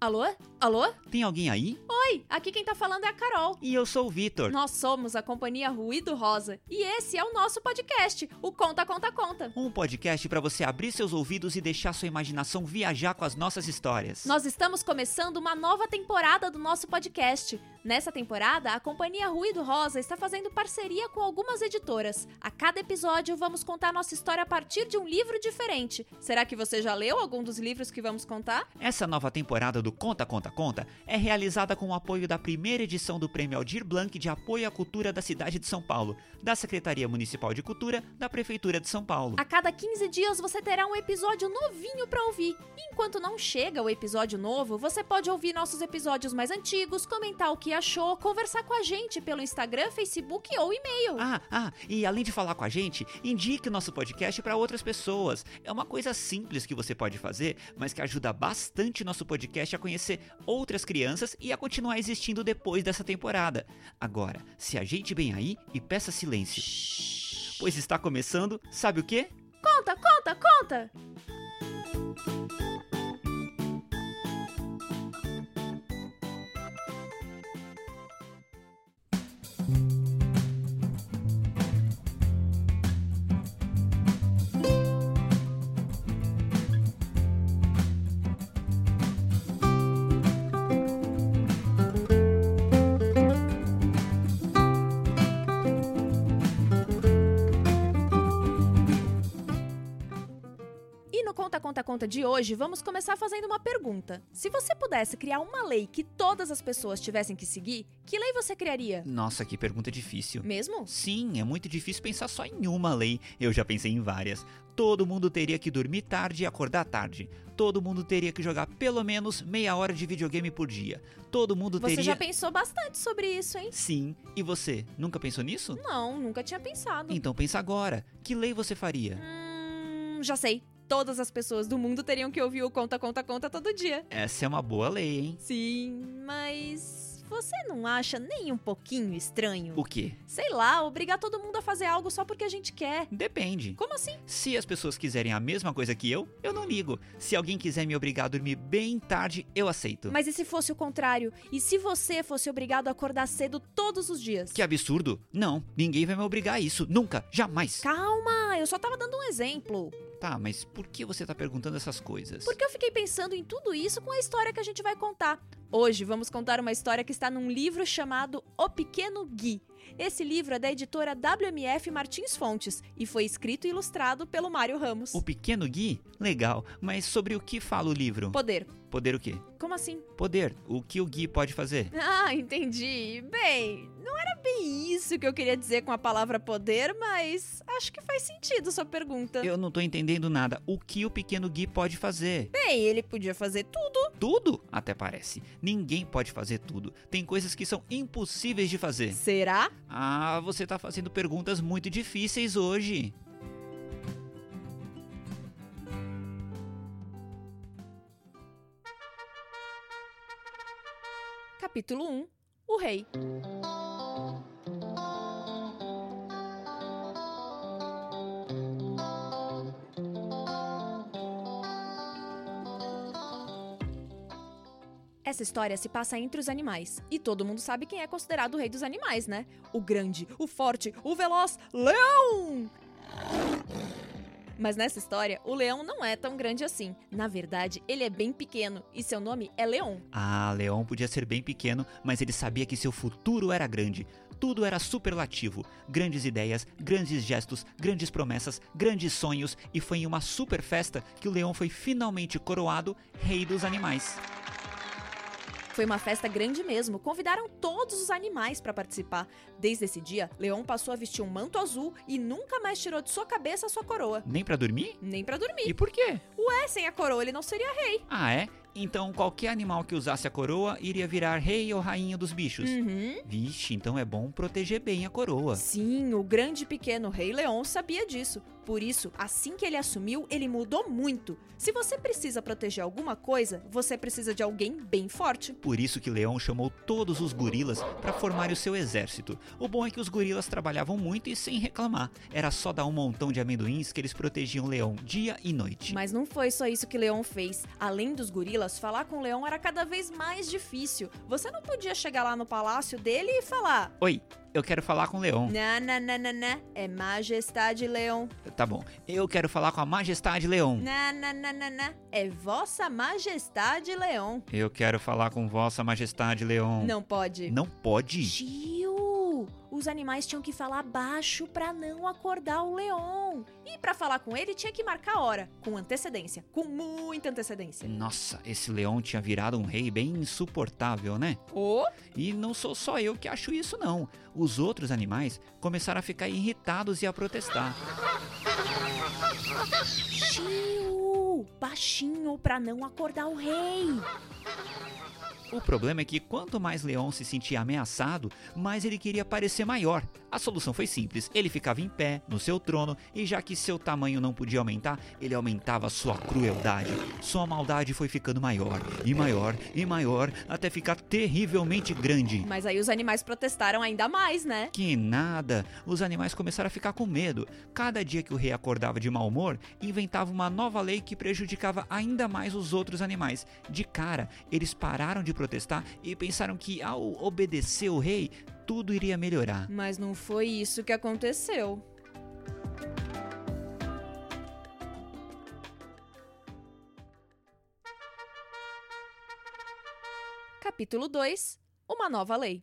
Alô? Alô? Tem alguém aí? Oi, aqui quem tá falando é a Carol. E eu sou o Vitor. Nós somos a companhia Ruído Rosa e esse é o nosso podcast, o Conta Conta Conta. Um podcast para você abrir seus ouvidos e deixar sua imaginação viajar com as nossas histórias. Nós estamos começando uma nova temporada do nosso podcast. Nessa temporada, a companhia Ruído Rosa está fazendo parceria com algumas editoras. A cada episódio vamos contar nossa história a partir de um livro diferente. Será que você já leu algum dos livros que vamos contar? Essa nova temporada do Conta Conta Conta é realizada com o apoio da primeira edição do Prêmio Aldir Blanc de Apoio à Cultura da cidade de São Paulo, da Secretaria Municipal de Cultura da Prefeitura de São Paulo. A cada 15 dias você terá um episódio novinho para ouvir. Enquanto não chega o episódio novo, você pode ouvir nossos episódios mais antigos, comentar o que achou, conversar com a gente pelo Instagram, Facebook ou e-mail. Ah, ah, e além de falar com a gente, indique nosso podcast para outras pessoas. É uma coisa simples que você pode fazer, mas que ajuda bastante nosso podcast a conhecer outras crianças e a continuar existindo depois dessa temporada. Agora, se ajeite bem aí e peça silêncio. Pois está começando, sabe o quê? Conta, conta, conta! No Conta de hoje, vamos começar fazendo uma pergunta. Se você pudesse criar uma lei que todas as pessoas tivessem que seguir, que lei você criaria? Nossa, que pergunta difícil. Mesmo? Sim, é muito difícil pensar só em uma lei. Eu já pensei em várias. Todo mundo teria que dormir tarde e acordar tarde. Todo mundo teria que jogar pelo menos meia hora de videogame por dia. Todo mundo Você teria. já pensou bastante sobre isso, hein? Sim. E você? Nunca pensou nisso? Não, nunca tinha pensado. Então pensa agora. Que lei você faria? Hum, já sei. Todas as pessoas do mundo teriam que ouvir o Conta Conta Conta todo dia. Essa é uma boa lei, hein? Sim, mas você não acha nem um pouquinho estranho? O quê? Sei lá, obrigar todo mundo a fazer algo só porque a gente quer. Depende. Como assim? Se as pessoas quiserem a mesma coisa que eu, eu não ligo. Se alguém quiser me obrigar a dormir bem tarde, eu aceito. Mas e se fosse o contrário? E se você fosse obrigado a acordar cedo todos os dias? Que absurdo! Não, ninguém vai me obrigar a isso. Nunca, jamais. Calma, eu só tava dando um exemplo. Tá, mas por que você tá perguntando essas coisas? Porque eu fiquei pensando em tudo isso com a história que a gente vai contar. Hoje vamos contar uma história que está num livro chamado O Pequeno Gui. Esse livro é da editora WMF Martins Fontes e foi escrito e ilustrado pelo Mário Ramos. O Pequeno Gui? Legal, mas sobre o que fala o livro? Poder. Poder o quê? Como assim? Poder. O que o Gui pode fazer? Ah, entendi. Bem, não era bem isso que eu queria dizer com a palavra poder, mas acho que faz sentido sua pergunta. Eu não tô entendendo nada. O que o Pequeno Gui pode fazer? Bem, ele podia fazer tudo. Tudo? Até parece. Ninguém pode fazer tudo. Tem coisas que são impossíveis de fazer. Será? Ah, você tá fazendo perguntas muito difíceis hoje. Capítulo 1 O Rei Essa história se passa entre os animais. E todo mundo sabe quem é considerado o rei dos animais, né? O grande, o forte, o veloz leão! Mas nessa história, o leão não é tão grande assim. Na verdade, ele é bem pequeno e seu nome é Leon. Ah, Leão podia ser bem pequeno, mas ele sabia que seu futuro era grande. Tudo era superlativo. Grandes ideias, grandes gestos, grandes promessas, grandes sonhos, e foi em uma super festa que o leão foi finalmente coroado rei dos animais. Foi uma festa grande mesmo, convidaram todos os animais para participar. Desde esse dia, Leon passou a vestir um manto azul e nunca mais tirou de sua cabeça a sua coroa. Nem pra dormir? Nem pra dormir. E por quê? Ué, sem a coroa ele não seria rei. Ah, é? Então qualquer animal que usasse a coroa iria virar rei ou rainha dos bichos. Uhum. Vixe, então é bom proteger bem a coroa. Sim, o grande e pequeno rei Leon sabia disso. Por isso, assim que ele assumiu, ele mudou muito. Se você precisa proteger alguma coisa, você precisa de alguém bem forte. Por isso que Leão chamou todos os gorilas para formarem o seu exército. O bom é que os gorilas trabalhavam muito e sem reclamar. Era só dar um montão de amendoins que eles protegiam Leão dia e noite. Mas não foi só isso que Leon fez. Além dos gorilas, falar com o leão era cada vez mais difícil. Você não podia chegar lá no palácio dele e falar: Oi, eu quero falar com o leão. Nananana, é Majestade Leão. Tá bom, eu quero falar com a Majestade Leão. Nananana, é Vossa Majestade Leão. Eu quero falar com Vossa Majestade Leão. Não pode. Não pode? Tio, os animais tinham que falar baixo pra não acordar o leão. E pra falar com ele tinha que marcar a hora, com antecedência, com muita antecedência. Nossa, esse leão tinha virado um rei bem insuportável, né? Oh, E não sou só eu que acho isso, não. Os outros animais começaram a ficar irritados e a protestar. tio, baixinho pra não acordar o rei. O problema é que quanto mais Leão se sentia ameaçado, mais ele queria parecer maior. A solução foi simples: ele ficava em pé, no seu trono, e já que seu tamanho não podia aumentar, ele aumentava sua crueldade. Sua maldade foi ficando maior, e maior, e maior, até ficar terrivelmente grande. Mas aí os animais protestaram ainda mais, né? Que nada! Os animais começaram a ficar com medo. Cada dia que o rei acordava de mau humor, inventava uma nova lei que prejudicava ainda mais os outros animais. De cara, eles pararam de protestar e pensaram que ao obedecer o rei, tudo iria melhorar. Mas não foi isso que aconteceu. Capítulo 2 Uma nova lei.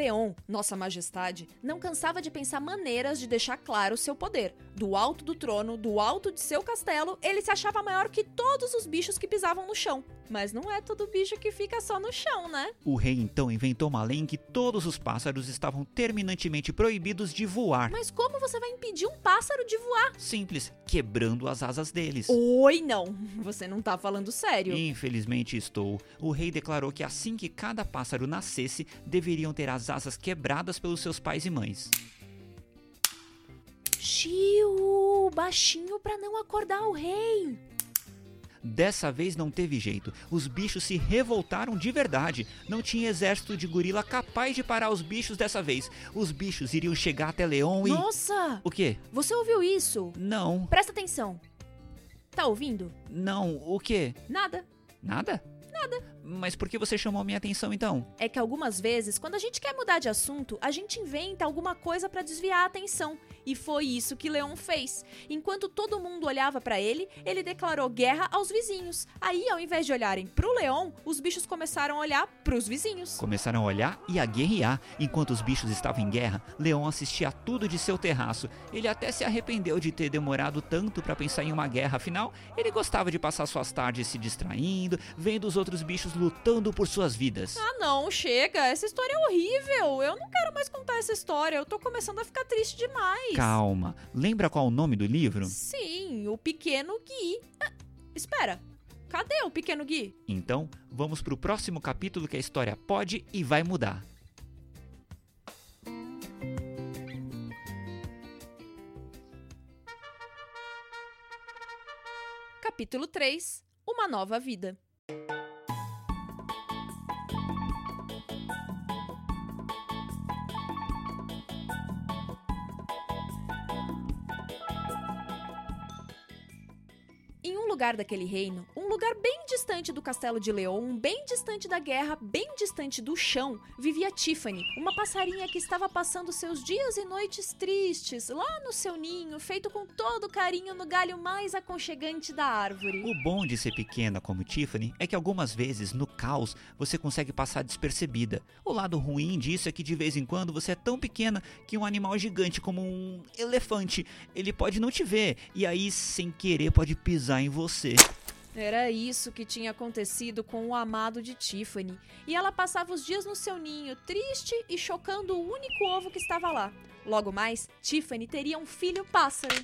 Leon, Nossa Majestade, não cansava de pensar maneiras de deixar claro seu poder. Do alto do trono, do alto de seu castelo, ele se achava maior que todos os bichos que pisavam no chão. Mas não é todo bicho que fica só no chão, né? O rei então inventou uma lei em que todos os pássaros estavam terminantemente proibidos de voar. Mas como você vai impedir um pássaro de voar? Simples, quebrando as asas deles. Oi, não. Você não tá falando sério. Infelizmente estou. O rei declarou que assim que cada pássaro nascesse, deveriam ter as asas quebradas pelos seus pais e mães. Tio, baixinho pra não acordar o rei. Dessa vez não teve jeito. Os bichos se revoltaram de verdade. Não tinha exército de gorila capaz de parar os bichos dessa vez. Os bichos iriam chegar até Leão e. Nossa! O quê? Você ouviu isso? Não. Presta atenção. Tá ouvindo? Não. O quê? Nada. Nada? Nada. Mas por que você chamou minha atenção então? É que algumas vezes, quando a gente quer mudar de assunto, a gente inventa alguma coisa pra desviar a atenção. E foi isso que Leon fez. Enquanto todo mundo olhava pra ele, ele declarou guerra aos vizinhos. Aí, ao invés de olharem pro Leon, os bichos começaram a olhar pros vizinhos. Começaram a olhar e a guerrear. Enquanto os bichos estavam em guerra, Leão assistia a tudo de seu terraço. Ele até se arrependeu de ter demorado tanto para pensar em uma guerra, afinal, ele gostava de passar suas tardes se distraindo, vendo os outros bichos lutando por suas vidas. Ah, não, chega. Essa história é horrível. Eu não quero mais contar essa história. Eu tô começando a ficar triste demais. Calma, lembra qual o nome do livro? Sim, o pequeno Gui. Ah, espera. Cadê o pequeno Gui? Então, vamos pro próximo capítulo que a história pode e vai mudar. Capítulo 3 Uma nova vida. Lugar daquele reino, lugar bem distante do castelo de Leon, bem distante da guerra, bem distante do chão, vivia Tiffany, uma passarinha que estava passando seus dias e noites tristes lá no seu ninho, feito com todo carinho no galho mais aconchegante da árvore. O bom de ser pequena como Tiffany é que algumas vezes, no caos, você consegue passar despercebida. O lado ruim disso é que de vez em quando você é tão pequena que um animal gigante como um elefante, ele pode não te ver e aí sem querer pode pisar em você. Era isso que tinha acontecido com o amado de Tiffany, e ela passava os dias no seu ninho, triste e chocando o único ovo que estava lá. Logo mais, Tiffany teria um filho pássaro.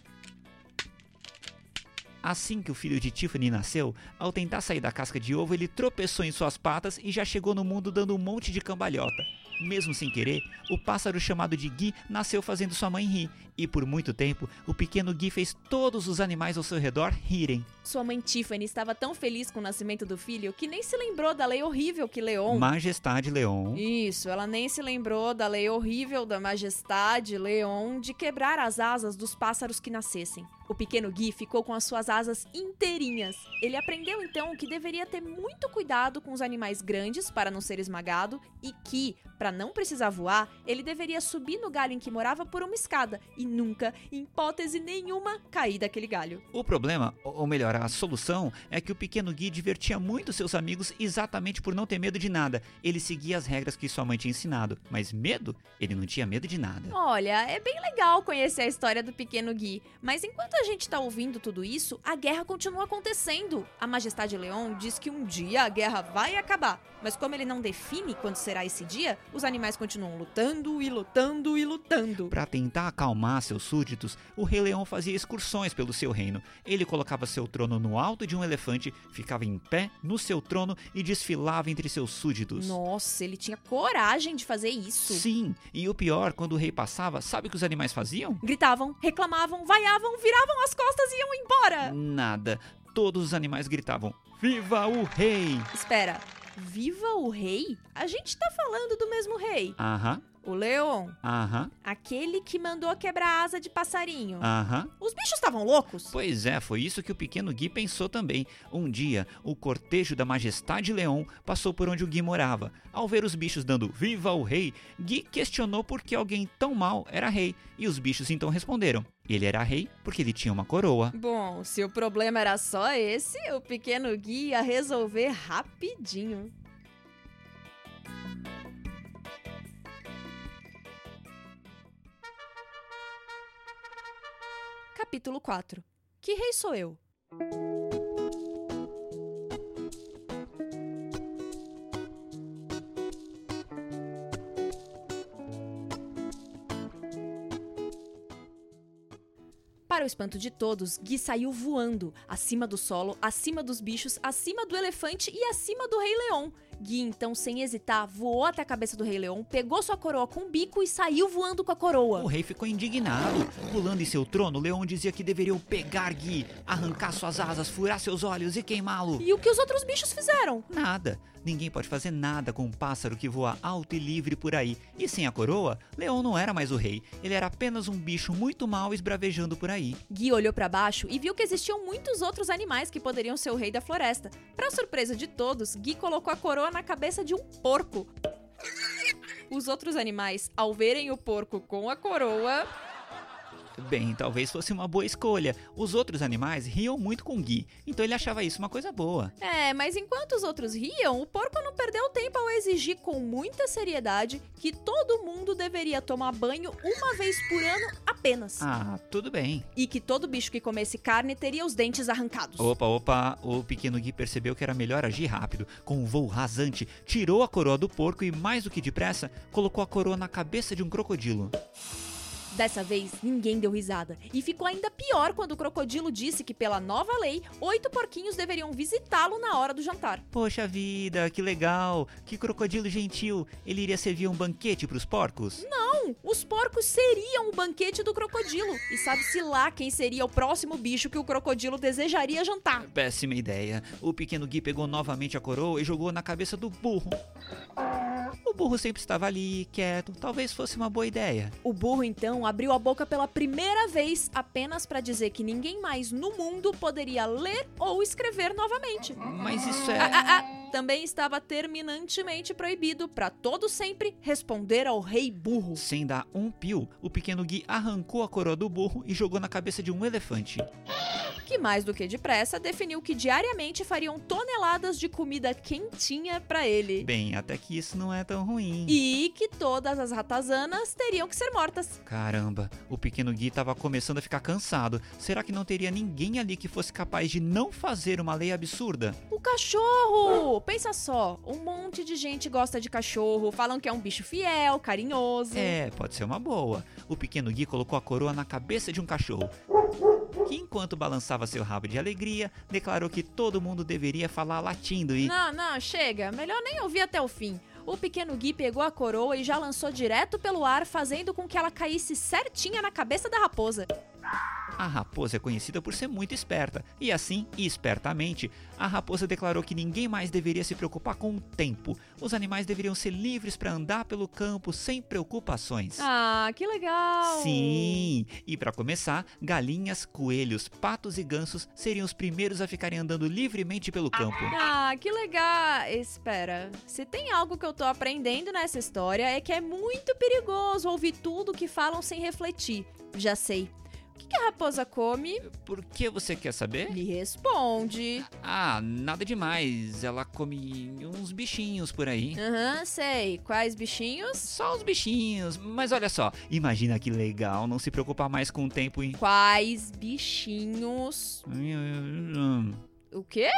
Assim que o filho de Tiffany nasceu, ao tentar sair da casca de ovo, ele tropeçou em suas patas e já chegou no mundo dando um monte de cambalhota. Mesmo sem querer, o pássaro chamado de Gui nasceu fazendo sua mãe rir, e por muito tempo o pequeno Gui fez todos os animais ao seu redor rirem. Sua mãe Tiffany estava tão feliz com o nascimento do filho que nem se lembrou da lei horrível que Leon. Majestade Leon. Isso, ela nem se lembrou da lei horrível da Majestade Leon de quebrar as asas dos pássaros que nascessem. O pequeno Gui ficou com as suas asas inteirinhas. Ele aprendeu então que deveria ter muito cuidado com os animais grandes para não ser esmagado e que, para não precisar voar, ele deveria subir no galho em que morava por uma escada e nunca, em hipótese nenhuma, cair daquele galho. O problema, ou melhor, a solução, é que o pequeno Gui divertia muito seus amigos exatamente por não ter medo de nada. Ele seguia as regras que sua mãe tinha ensinado, mas medo? Ele não tinha medo de nada. Olha, é bem legal conhecer a história do pequeno Gui, mas enquanto a gente tá ouvindo tudo isso, a guerra continua acontecendo. A Majestade Leon diz que um dia a guerra vai acabar, mas como ele não define quando será esse dia, os animais continuam lutando e lutando e lutando. Para tentar acalmar seus súditos, o Rei Leão fazia excursões pelo seu reino. Ele colocava seu trono no alto de um elefante, ficava em pé no seu trono e desfilava entre seus súditos. Nossa, ele tinha coragem de fazer isso. Sim, e o pior, quando o rei passava, sabe o que os animais faziam? Gritavam, reclamavam, vaiavam, viravam as costas e iam embora. Nada. Todos os animais gritavam: Viva o rei! Espera, viva o rei? A gente tá falando do mesmo rei. Aham, O Leon, aham, aquele que mandou quebrar a asa de passarinho. aham. Os bichos estavam loucos? Pois é, foi isso que o pequeno Gui pensou também. Um dia, o cortejo da Majestade Leão passou por onde o Gui morava. Ao ver os bichos dando Viva o Rei, Gui questionou por que alguém tão mal era rei. E os bichos então responderam: ele era rei porque ele tinha uma coroa. Bom, se o problema era só esse, o pequeno Gui ia resolver rapidinho. Capítulo 4 Que rei sou eu? Para o espanto de todos, Gui saiu voando, acima do solo, acima dos bichos, acima do elefante e acima do Rei Leão. Gui, então, sem hesitar, voou até a cabeça do Rei Leão, pegou sua coroa com o bico e saiu voando com a coroa. O rei ficou indignado. Pulando em seu trono, Leão dizia que deveriam pegar Gui, arrancar suas asas, furar seus olhos e queimá-lo. E o que os outros bichos fizeram? Nada. Ninguém pode fazer nada com um pássaro que voa alto e livre por aí. E sem a coroa, Leão não era mais o rei. Ele era apenas um bicho muito mal esbravejando por aí. Gui olhou para baixo e viu que existiam muitos outros animais que poderiam ser o rei da floresta. Para surpresa de todos, Gui colocou a coroa na cabeça de um porco. Os outros animais, ao verem o porco com a coroa, Bem, talvez fosse uma boa escolha. Os outros animais riam muito com Gui, então ele achava isso uma coisa boa. É, mas enquanto os outros riam, o porco não perdeu tempo ao exigir com muita seriedade que todo mundo deveria tomar banho uma vez por ano apenas. Ah, tudo bem. E que todo bicho que comesse carne teria os dentes arrancados. Opa, opa, o pequeno Gui percebeu que era melhor agir rápido. Com um voo rasante, tirou a coroa do porco e, mais do que depressa, colocou a coroa na cabeça de um crocodilo. Dessa vez, ninguém deu risada. E ficou ainda pior quando o crocodilo disse que, pela nova lei, oito porquinhos deveriam visitá-lo na hora do jantar. Poxa vida, que legal! Que crocodilo gentil! Ele iria servir um banquete para os porcos? Não, os porcos seriam o banquete do crocodilo. E sabe-se lá quem seria o próximo bicho que o crocodilo desejaria jantar. Péssima ideia. O pequeno Gui pegou novamente a coroa e jogou na cabeça do burro. O burro sempre estava ali, quieto. Talvez fosse uma boa ideia. O burro então abriu a boca pela primeira vez apenas para dizer que ninguém mais no mundo poderia ler ou escrever novamente. Mas isso é. Ah, ah, ah. Também estava terminantemente proibido para todo sempre responder ao rei burro. Sem dar um pio, o pequeno Gui arrancou a coroa do burro e jogou na cabeça de um elefante. Que mais do que depressa definiu que diariamente fariam toneladas de comida quentinha para ele. Bem, até que isso não é tão ruim. E que todas as ratazanas teriam que ser mortas. Caramba, o pequeno Gui estava começando a ficar cansado. Será que não teria ninguém ali que fosse capaz de não fazer uma lei absurda? O cachorro! Pensa só, um monte de gente gosta de cachorro, falam que é um bicho fiel, carinhoso. É, pode ser uma boa. O pequeno Gui colocou a coroa na cabeça de um cachorro. Que enquanto balançava seu rabo de alegria, declarou que todo mundo deveria falar latindo e. Não, não, chega. Melhor nem ouvir até o fim. o pequeno Gui pegou a coroa e já lançou direto pelo ar, fazendo com que ela caísse certinha na cabeça da raposa. A raposa é conhecida por ser muito esperta, e assim, espertamente, a raposa declarou que ninguém mais deveria se preocupar com o tempo. Os animais deveriam ser livres para andar pelo campo sem preocupações. Ah, que legal! Sim! E para começar, galinhas, coelhos, patos e gansos seriam os primeiros a ficarem andando livremente pelo campo. Ah, que legal! Espera, se tem algo que eu tô aprendendo nessa história é que é muito perigoso ouvir tudo que falam sem refletir. Já sei. O que, que a raposa come? Por que você quer saber? Me responde. Ah, nada demais. Ela come uns bichinhos por aí. Aham, sei. Quais bichinhos? Só os bichinhos. Mas olha só, imagina que legal não se preocupar mais com o tempo e. Quais bichinhos? O quê?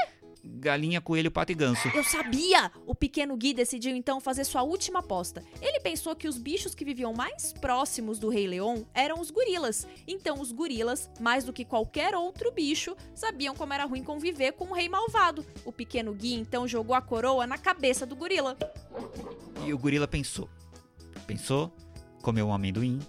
Galinha, coelho, pato e ganso. Eu sabia! O pequeno Gui decidiu então fazer sua última aposta. Ele pensou que os bichos que viviam mais próximos do Rei Leão eram os gorilas. Então, os gorilas, mais do que qualquer outro bicho, sabiam como era ruim conviver com o rei malvado. O pequeno Gui então jogou a coroa na cabeça do gorila. E o gorila pensou. Pensou, comeu um amendoim.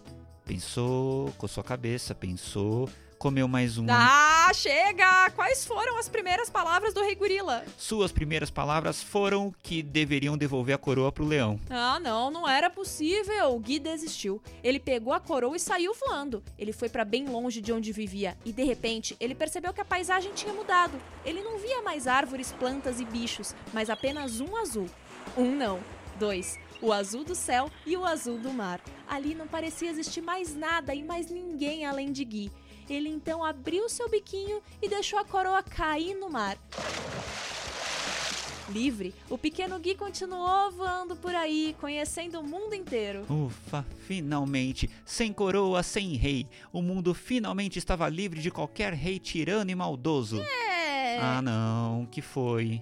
Pensou, coçou a cabeça, pensou, comeu mais um. Ah, chega! Quais foram as primeiras palavras do Rei Gorila? Suas primeiras palavras foram que deveriam devolver a coroa pro leão. Ah, não, não era possível. O Gui desistiu. Ele pegou a coroa e saiu voando. Ele foi para bem longe de onde vivia e de repente ele percebeu que a paisagem tinha mudado. Ele não via mais árvores, plantas e bichos, mas apenas um azul. Um não, dois. O azul do céu e o azul do mar. Ali não parecia existir mais nada e mais ninguém além de Gui. Ele então abriu seu biquinho e deixou a coroa cair no mar. Livre, o pequeno Gui continuou voando por aí, conhecendo o mundo inteiro. Ufa, finalmente! Sem coroa, sem rei. O mundo finalmente estava livre de qualquer rei tirano e maldoso. É. Ah, não, que foi?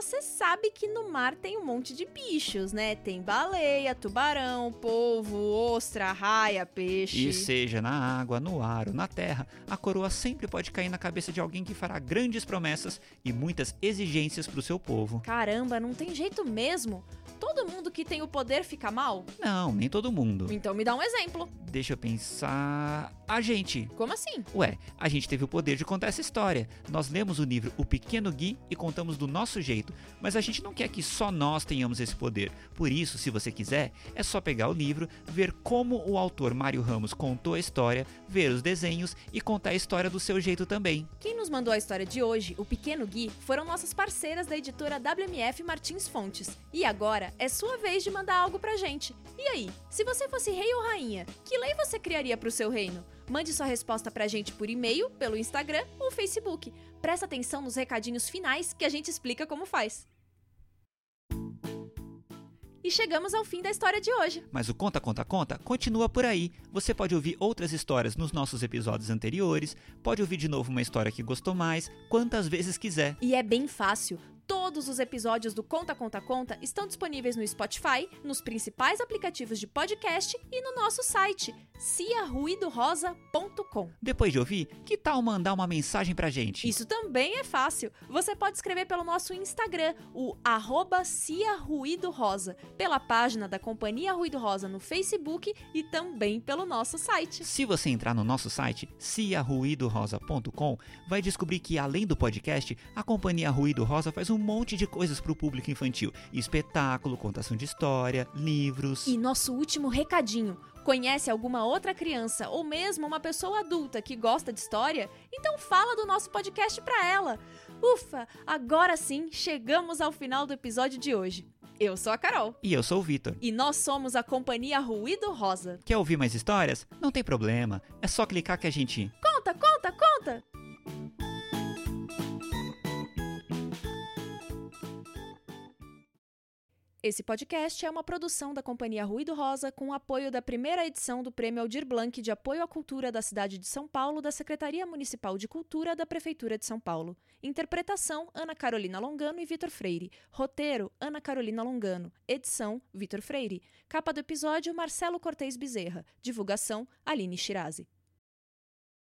Você sabe que no mar tem um monte de bichos, né? Tem baleia, tubarão, polvo, ostra, raia, peixe. E seja na água, no ar ou na terra, a coroa sempre pode cair na cabeça de alguém que fará grandes promessas e muitas exigências pro seu povo. Caramba, não tem jeito mesmo. Todo mundo que tem o poder fica mal? Não, nem todo mundo. Então me dá um exemplo. Deixa eu pensar. A gente. Como assim? Ué, a gente teve o poder de contar essa história. Nós lemos o livro O Pequeno Gui e contamos do nosso jeito, mas a gente não quer que só nós tenhamos esse poder. Por isso, se você quiser, é só pegar o livro, ver como o autor Mário Ramos contou a história, ver os desenhos e contar a história do seu jeito também. Quem nos mandou a história de hoje, o Pequeno Gui, foram nossas parceiras da editora WMF Martins Fontes. E agora é sua vez de mandar algo pra gente. E aí, se você fosse rei ou rainha, que lei você criaria pro seu reino? Mande sua resposta pra gente por e-mail, pelo Instagram ou Facebook. Presta atenção nos recadinhos finais que a gente explica como faz. E chegamos ao fim da história de hoje. Mas o Conta Conta Conta continua por aí. Você pode ouvir outras histórias nos nossos episódios anteriores, pode ouvir de novo uma história que gostou mais, quantas vezes quiser. E é bem fácil. Todos os episódios do Conta Conta Conta estão disponíveis no Spotify, nos principais aplicativos de podcast e no nosso site, ciaruidorosa.com. Depois de ouvir, que tal mandar uma mensagem pra gente? Isso também é fácil. Você pode escrever pelo nosso Instagram, o arroba Cia Ruído Rosa, pela página da Companhia Ruído Rosa no Facebook e também pelo nosso site. Se você entrar no nosso site, ciaruidorosa.com, vai descobrir que além do podcast, a Companhia Ruído Rosa faz um monte de coisas para o público infantil: espetáculo, contação de história, livros. E nosso último recadinho. Conhece alguma outra criança ou mesmo uma pessoa adulta que gosta de história? Então fala do nosso podcast para ela. Ufa, agora sim chegamos ao final do episódio de hoje. Eu sou a Carol. E eu sou o Vitor. E nós somos a Companhia Ruído Rosa. Quer ouvir mais histórias? Não tem problema. É só clicar que a gente. Conta, conta, conta! Esse podcast é uma produção da Companhia Ruído Rosa com o apoio da primeira edição do Prêmio Aldir Blanc de Apoio à Cultura da cidade de São Paulo da Secretaria Municipal de Cultura da Prefeitura de São Paulo. Interpretação: Ana Carolina Longano e Vitor Freire. Roteiro: Ana Carolina Longano. Edição: Vitor Freire. Capa do episódio: Marcelo Cortez Bezerra. Divulgação: Aline Shirazi.